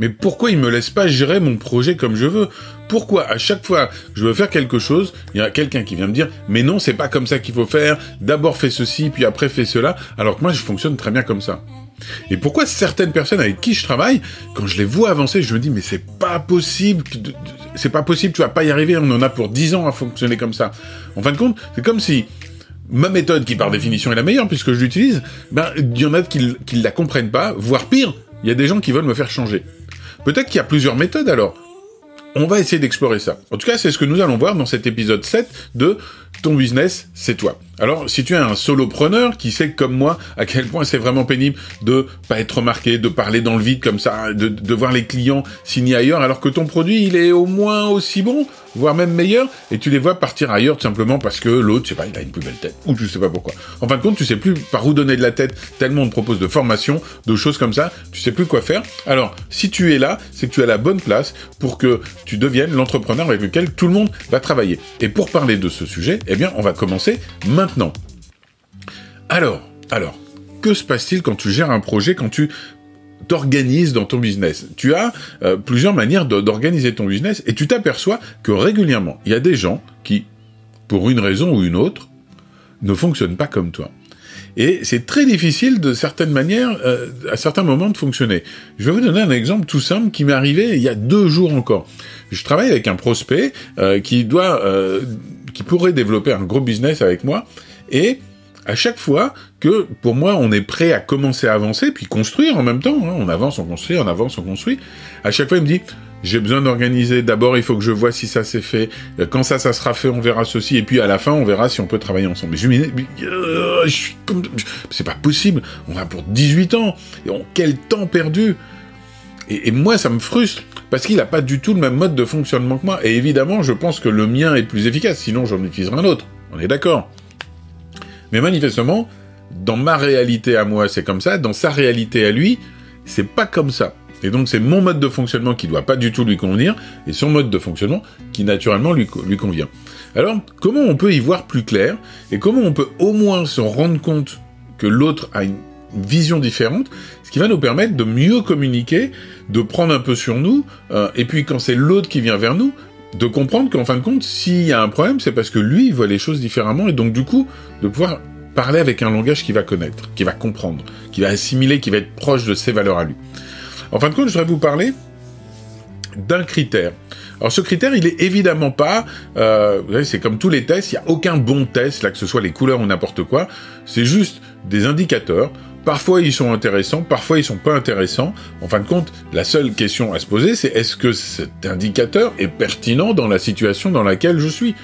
Mais pourquoi il me laisse pas gérer mon projet comme je veux? Pourquoi à chaque fois je veux faire quelque chose, il y a quelqu'un qui vient me dire mais non, c'est pas comme ça qu'il faut faire. D'abord fais ceci, puis après fais cela, alors que moi je fonctionne très bien comme ça. Et pourquoi certaines personnes avec qui je travaille, quand je les vois avancer, je me dis mais c'est pas possible, c'est pas possible, tu vas pas y arriver, on en a pour 10 ans à fonctionner comme ça. En fin de compte, c'est comme si ma méthode, qui par définition est la meilleure puisque je l'utilise, ben il y en a qui, qui la comprennent pas, voire pire, il y a des gens qui veulent me faire changer. Peut-être qu'il y a plusieurs méthodes alors. On va essayer d'explorer ça. En tout cas, c'est ce que nous allons voir dans cet épisode 7 de Ton business, c'est toi. Alors, si tu es un solopreneur qui sait comme moi à quel point c'est vraiment pénible de pas être remarqué, de parler dans le vide comme ça, de, voir les clients signer ailleurs alors que ton produit il est au moins aussi bon, voire même meilleur, et tu les vois partir ailleurs tout simplement parce que l'autre, je sais pas, il a une plus belle tête, ou je sais pas pourquoi. En fin de compte, tu sais plus par où donner de la tête, tellement on te propose de formation, de choses comme ça, tu sais plus quoi faire. Alors, si tu es là, c'est que tu as la bonne place pour que tu deviennes l'entrepreneur avec lequel tout le monde va travailler. Et pour parler de ce sujet, eh bien, on va commencer maintenant. Alors, alors, que se passe-t-il quand tu gères un projet, quand tu t'organises dans ton business? Tu as euh, plusieurs manières d'organiser ton business et tu t'aperçois que régulièrement, il y a des gens qui, pour une raison ou une autre, ne fonctionnent pas comme toi. Et c'est très difficile de certaines manières, euh, à certains moments, de fonctionner. Je vais vous donner un exemple tout simple qui m'est arrivé il y a deux jours encore. Je travaille avec un prospect euh, qui doit, qui pourrait développer un gros business avec moi, et à chaque fois que, pour moi, on est prêt à commencer à avancer, puis construire en même temps, hein, on avance, on construit, on avance, on construit, à chaque fois, il me dit, j'ai besoin d'organiser, d'abord, il faut que je vois si ça s'est fait, quand ça, ça sera fait, on verra ceci, et puis à la fin, on verra si on peut travailler ensemble. Mais je me dis, euh, c'est pas possible, on va pour 18 ans, et on, quel temps perdu. Et, et moi, ça me frustre, parce qu'il n'a pas du tout le même mode de fonctionnement que moi, et évidemment, je pense que le mien est plus efficace, sinon j'en utiliserai un autre. On est d'accord mais manifestement, dans ma réalité à moi, c'est comme ça, dans sa réalité à lui, c'est pas comme ça. Et donc c'est mon mode de fonctionnement qui doit pas du tout lui convenir, et son mode de fonctionnement qui naturellement lui, lui convient. Alors, comment on peut y voir plus clair, et comment on peut au moins se rendre compte que l'autre a une vision différente, ce qui va nous permettre de mieux communiquer, de prendre un peu sur nous, euh, et puis quand c'est l'autre qui vient vers nous, de comprendre qu'en fin de compte, s'il y a un problème, c'est parce que lui, il voit les choses différemment, et donc du coup, de pouvoir parler avec un langage qu'il va connaître, qu'il va comprendre, qu'il va assimiler, qui va être proche de ses valeurs à lui. En fin de compte, je voudrais vous parler d'un critère. Alors ce critère, il est évidemment pas, euh, vous savez, c'est comme tous les tests, il n'y a aucun bon test, là que ce soit les couleurs ou n'importe quoi, c'est juste des indicateurs Parfois ils sont intéressants, parfois ils sont pas intéressants. En fin de compte, la seule question à se poser, c'est est-ce que cet indicateur est pertinent dans la situation dans laquelle je suis?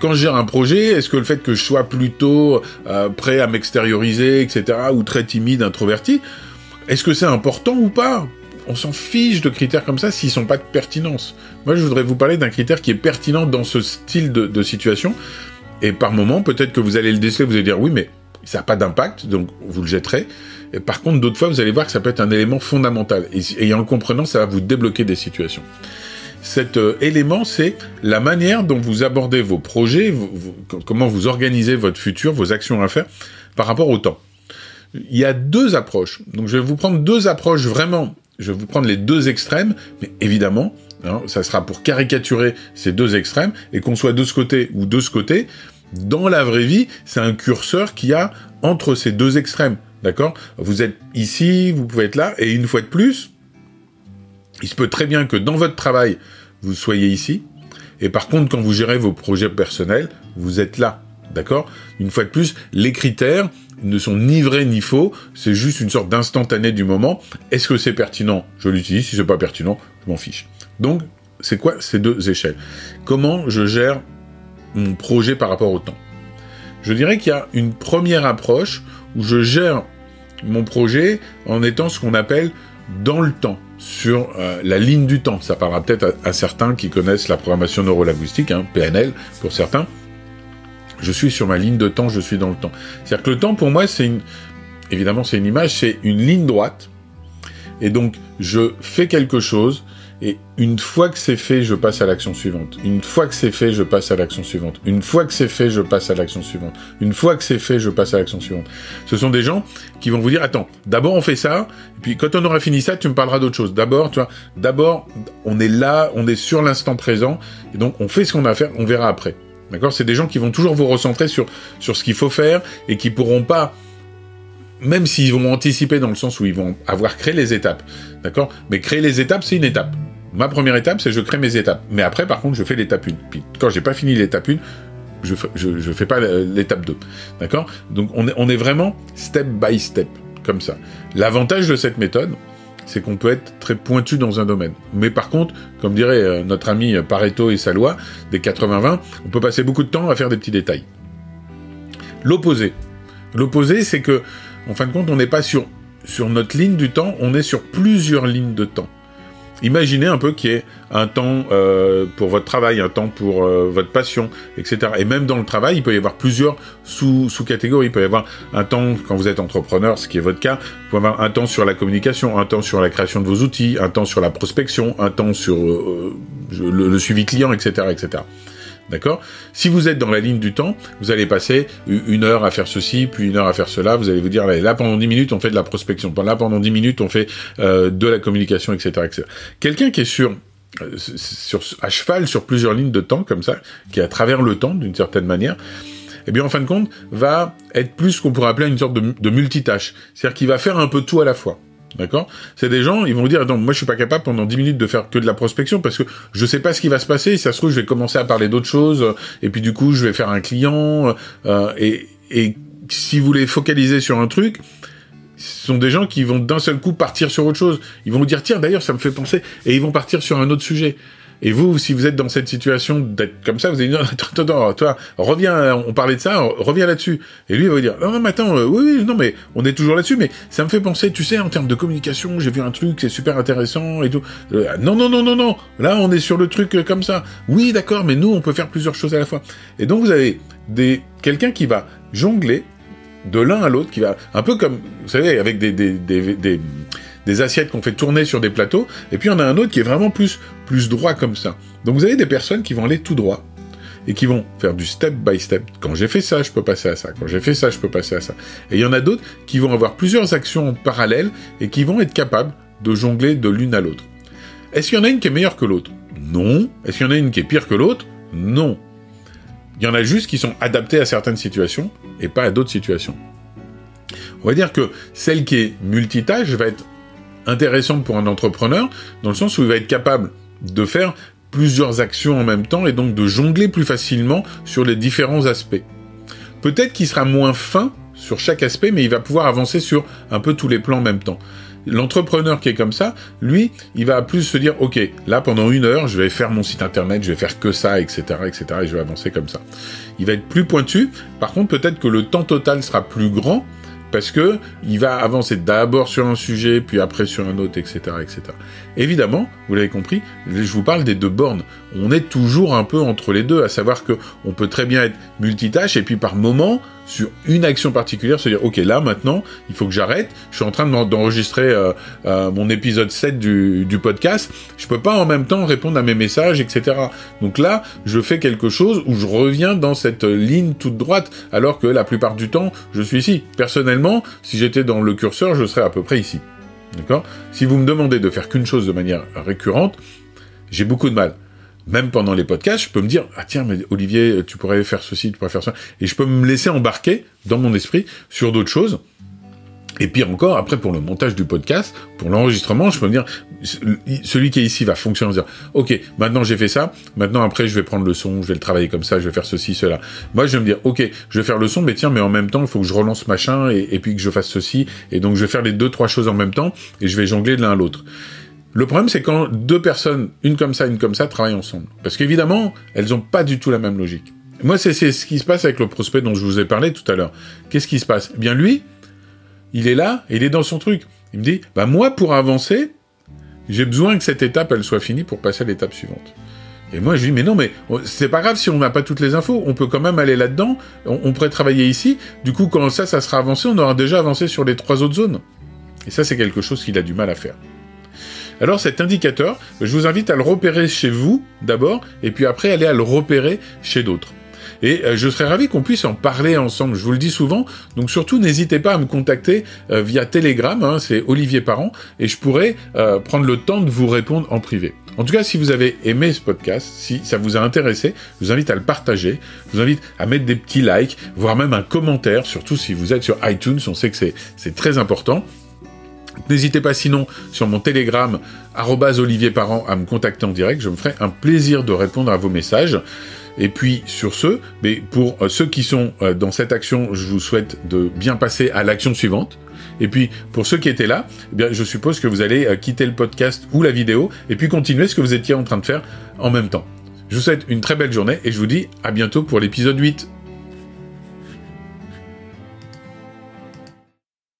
Quand je gère un projet, est-ce que le fait que je sois plutôt euh, prêt à m'extérioriser, etc., ou très timide, introverti, est-ce que c'est important ou pas? On s'en fiche de critères comme ça s'ils sont pas de pertinence. Moi, je voudrais vous parler d'un critère qui est pertinent dans ce style de, de situation. Et par moment, peut-être que vous allez le déceler, vous allez dire oui, mais ça n'a pas d'impact, donc vous le jetterez. Et par contre, d'autres fois, vous allez voir que ça peut être un élément fondamental. Et, en le comprenant, ça va vous débloquer des situations. Cet euh, élément, c'est la manière dont vous abordez vos projets, comment vous organisez votre futur, vos actions à faire par rapport au temps. Il y a deux approches. Donc je vais vous prendre deux approches vraiment. Je vais vous prendre les deux extrêmes, mais évidemment, hein, ça sera pour caricaturer ces deux extrêmes, et qu'on soit de ce côté ou de ce côté, dans la vraie vie, c'est un curseur qui a entre ces deux extrêmes. D'accord? Vous êtes ici, vous pouvez être là, et une fois de plus, il se peut très bien que dans votre travail, vous soyez ici, et par contre, quand vous gérez vos projets personnels, vous êtes là. D'accord? Une fois de plus, les critères ne sont ni vrais ni faux, c'est juste une sorte d'instantané du moment. Est-ce que c'est pertinent? Je l'utilise, si c'est pas pertinent, je m'en fiche. Donc, c'est quoi ces deux échelles? Comment je gère mon projet par rapport au temps. Je dirais qu'il y a une première approche où je gère mon projet en étant ce qu'on appelle dans le temps, sur euh, la ligne du temps. Ça parlera peut-être à, certains qui connaissent la programmation neurolinguistique, hein, PNL pour certains. Je suis sur ma ligne de temps, je suis dans le temps. C'est-à-dire que le temps pour moi, c'est une... Évidemment, c'est une image, c'est une ligne droite. Et donc, je fais quelque chose, Et une fois que c'est fait, je passe à l'action suivante. Une fois que c'est fait, je passe à l'action suivante. Une fois que c'est fait, je passe à l'action suivante. Une fois que c'est fait, je passe à l'action suivante. Ce sont des gens qui vont vous dire, attends, d'abord on fait ça, et puis quand on aura fini ça, tu me parleras d'autre chose. D'abord, tu vois, d'abord, on est là, on est sur l'instant présent, et donc on fait ce qu'on a à faire, on verra après. D'accord? C'est des gens qui vont toujours vous recentrer sur, sur ce qu'il faut faire, et qui pourront pas même s'ils vont anticiper dans le sens où ils vont avoir créé les étapes, d'accord? Mais créer les étapes, c'est une étape. Ma première étape, c'est je crée mes étapes. Mais après, par contre, je fais l'étape 1. Puis quand j'ai pas fini l'étape 1, je, je, fais pas l'étape 2. D'accord? Donc on est, vraiment step by step, comme ça. L'avantage de cette méthode, c'est qu'on peut être très pointu dans un domaine. Mais par contre, comme dirait euh, notre ami Pareto et sa loi des 80-20, on peut passer beaucoup de temps à faire des petits détails. L'opposé. L'opposé, c'est que, en fin de compte, on n'est pas sur notre ligne du temps, on est sur plusieurs lignes de temps. Imaginez un peu qu'il y ait un temps euh, pour votre travail, un temps pour euh, votre passion, etc. Et même dans le travail, il peut y avoir plusieurs sous-catégories. il peut y avoir un temps quand vous êtes entrepreneur, ce qui est votre cas. Vous pouvez avoir un temps sur la communication, un temps sur la création de vos outils, un temps sur la prospection, un temps sur euh, le, le, suivi client, etc., etc. D'accord Si vous êtes dans la ligne du temps, vous allez passer une heure à faire ceci, puis une heure à faire cela. Vous allez vous dire, là, pendant 10 minutes, on fait de la prospection. Là, pendant 10 minutes, on fait euh, de la communication, etc. etc. Quelqu'un qui est sur, euh, sur, à cheval sur plusieurs lignes de temps, comme ça, qui est à travers le temps, d'une certaine manière, eh bien, en fin de compte, va être plus ce qu'on pourrait appeler une sorte de multitâche. C'est-à-dire qu'il va faire un peu tout à la fois. D'accord? C'est des gens, ils vont dire, non, moi je suis pas capable pendant 10 minutes de faire que de la prospection parce que je sais pas ce qui va se passer, ça se trouve je vais commencer à parler d'autres choses, et puis du coup je vais faire un client, euh, et, et si vous voulez focaliser sur un truc, ce sont des gens qui vont d'un seul coup partir sur autre chose. Ils vont vous dire, tiens, d'ailleurs, ça me fait penser, et ils vont partir sur un autre sujet. Et vous, si vous êtes dans cette situation d'être comme ça, vous allez dire, attends, attends, toi, reviens, on parlait de ça, reviens là-dessus. Et lui, il va vous dire, non, non, mais attends, euh, oui, oui, non, mais on est toujours là-dessus, mais ça me fait penser, tu sais, en termes de communication, j'ai vu un truc, c'est super intéressant et tout. Euh, non, non, non, non, non, là, on est sur le truc euh, comme ça. Oui, d'accord, mais nous, on peut faire plusieurs choses à la fois. Et donc, vous avez des, quelqu'un qui va jongler de l'un à l'autre, qui va, un peu comme, vous savez, avec des, des, des des assiettes qu'on fait tourner sur des plateaux, et puis on a un autre qui est vraiment plus, plus droit comme ça. Donc vous avez des personnes qui vont aller tout droit, et qui vont faire du step by step. Quand j'ai fait ça, je peux passer à ça. Quand j'ai fait ça, je peux passer à ça. Et il y en a d'autres qui vont avoir plusieurs actions en parallèle, et qui vont être capables de jongler de l'une à l'autre. Est-ce qu'il y en a une qui est meilleure que l'autre? Non. Est-ce qu'il y en a une qui est pire que l'autre? Non. Il y en a juste qui sont adaptés à certaines situations, et pas à d'autres situations. On va dire que celle qui est multitâche va être intéressante pour un entrepreneur, dans le sens où il va être capable de faire plusieurs actions en même temps et donc de jongler plus facilement sur les différents aspects. Peut-être qu'il sera moins fin sur chaque aspect, mais il va pouvoir avancer sur un peu tous les plans en même temps. L'entrepreneur qui est comme ça, lui, il va plus se dire, ok, là pendant une heure, je vais faire mon site internet, je vais faire que ça, etc., etc., et je vais avancer comme ça. Il va être plus pointu. Par contre, peut-être que le temps total sera plus grand, parce que il va avancer d'abord sur un sujet, puis après sur un autre, etc., etc. Évidemment, vous l'avez compris, je vous parle des deux bornes. On est toujours un peu entre les deux, à savoir que on peut très bien être multitâche et puis par moment sur une action particulière se dire ok là maintenant il faut que j'arrête. Je suis en train d'enregistrer euh, euh, mon épisode 7 du, du podcast. Je peux pas en même temps répondre à mes messages etc donc là je fais quelque chose où je reviens dans cette ligne toute droite alors que la plupart du temps je suis ici. Personnellement si j'étais dans le curseur je serais à peu près ici. D'accord? Si vous me demandez de faire qu'une chose de manière récurrente, j'ai beaucoup de mal. Même pendant les podcasts, je peux me dire ah tiens mais Olivier, tu pourrais faire ceci, tu pourrais faire ça, et je peux me laisser embarquer dans mon esprit sur d'autres choses et pire encore, après pour le montage du podcast, pour l'enregistrement, je peux me dire, celui qui est ici va fonctionner, dire, ok, maintenant j'ai fait ça, maintenant après je vais prendre le son, je vais le travailler comme ça, je vais faire ceci, cela. Moi je vais me dire, ok, je vais faire le son, mais tiens, mais en même temps, il faut que je relance machin, et, et, puis que je fasse ceci, et donc je vais faire les deux, trois choses en même temps, et je vais jongler de l'un à l'autre. Le problème, c'est quand deux personnes, une comme ça, une comme ça, travaillent ensemble. Parce qu'évidemment, elles ont pas du tout la même logique. Moi, c'est ce qui se passe avec le prospect dont je vous ai parlé tout à l'heure. Qu'est-ce qui se passe? Eh Bien lui, il est là, et il est dans son truc. Il me dit, bah moi, pour avancer, j'ai besoin que cette étape, elle soit finie pour passer à l'étape suivante. Et moi, je lui dis, mais non, mais c'est pas grave si on n'a pas toutes les infos, on peut quand même aller là-dedans, on, on, pourrait travailler ici, du coup, quand ça, ça sera avancé, on aura déjà avancé sur les trois autres zones. Et ça, c'est quelque chose qu'il a du mal à faire. Alors cet indicateur, je vous invite à le repérer chez vous d'abord, et puis après aller à le repérer chez d'autres. Et euh, je serais ravi qu'on puisse en parler ensemble. Je vous le dis souvent. Donc surtout, n'hésitez pas à me contacter euh, via Telegram. Hein, c'est Olivier Parent. Et je pourrais euh, prendre le temps de vous répondre en privé. En tout cas, si vous avez aimé ce podcast, si ça vous a intéressé, je vous invite à le partager. Je vous invite à mettre des petits likes, voire même un commentaire, surtout si vous êtes sur iTunes. On sait que c'est très important. N'hésitez pas sinon sur mon Telegram, Olivier Parent, à me contacter en direct. Je me ferai un plaisir de répondre à vos messages. Et puis sur ce, pour euh, ceux qui sont euh, dans cette action, je vous souhaite de bien passer à l'action suivante. Et puis pour ceux qui étaient là, eh je suppose que vous allez euh, quitter le podcast ou la vidéo et puis continuer ce que vous étiez en train de faire en même temps. Je vous souhaite une très belle journée et je vous dis à bientôt pour l'épisode 8.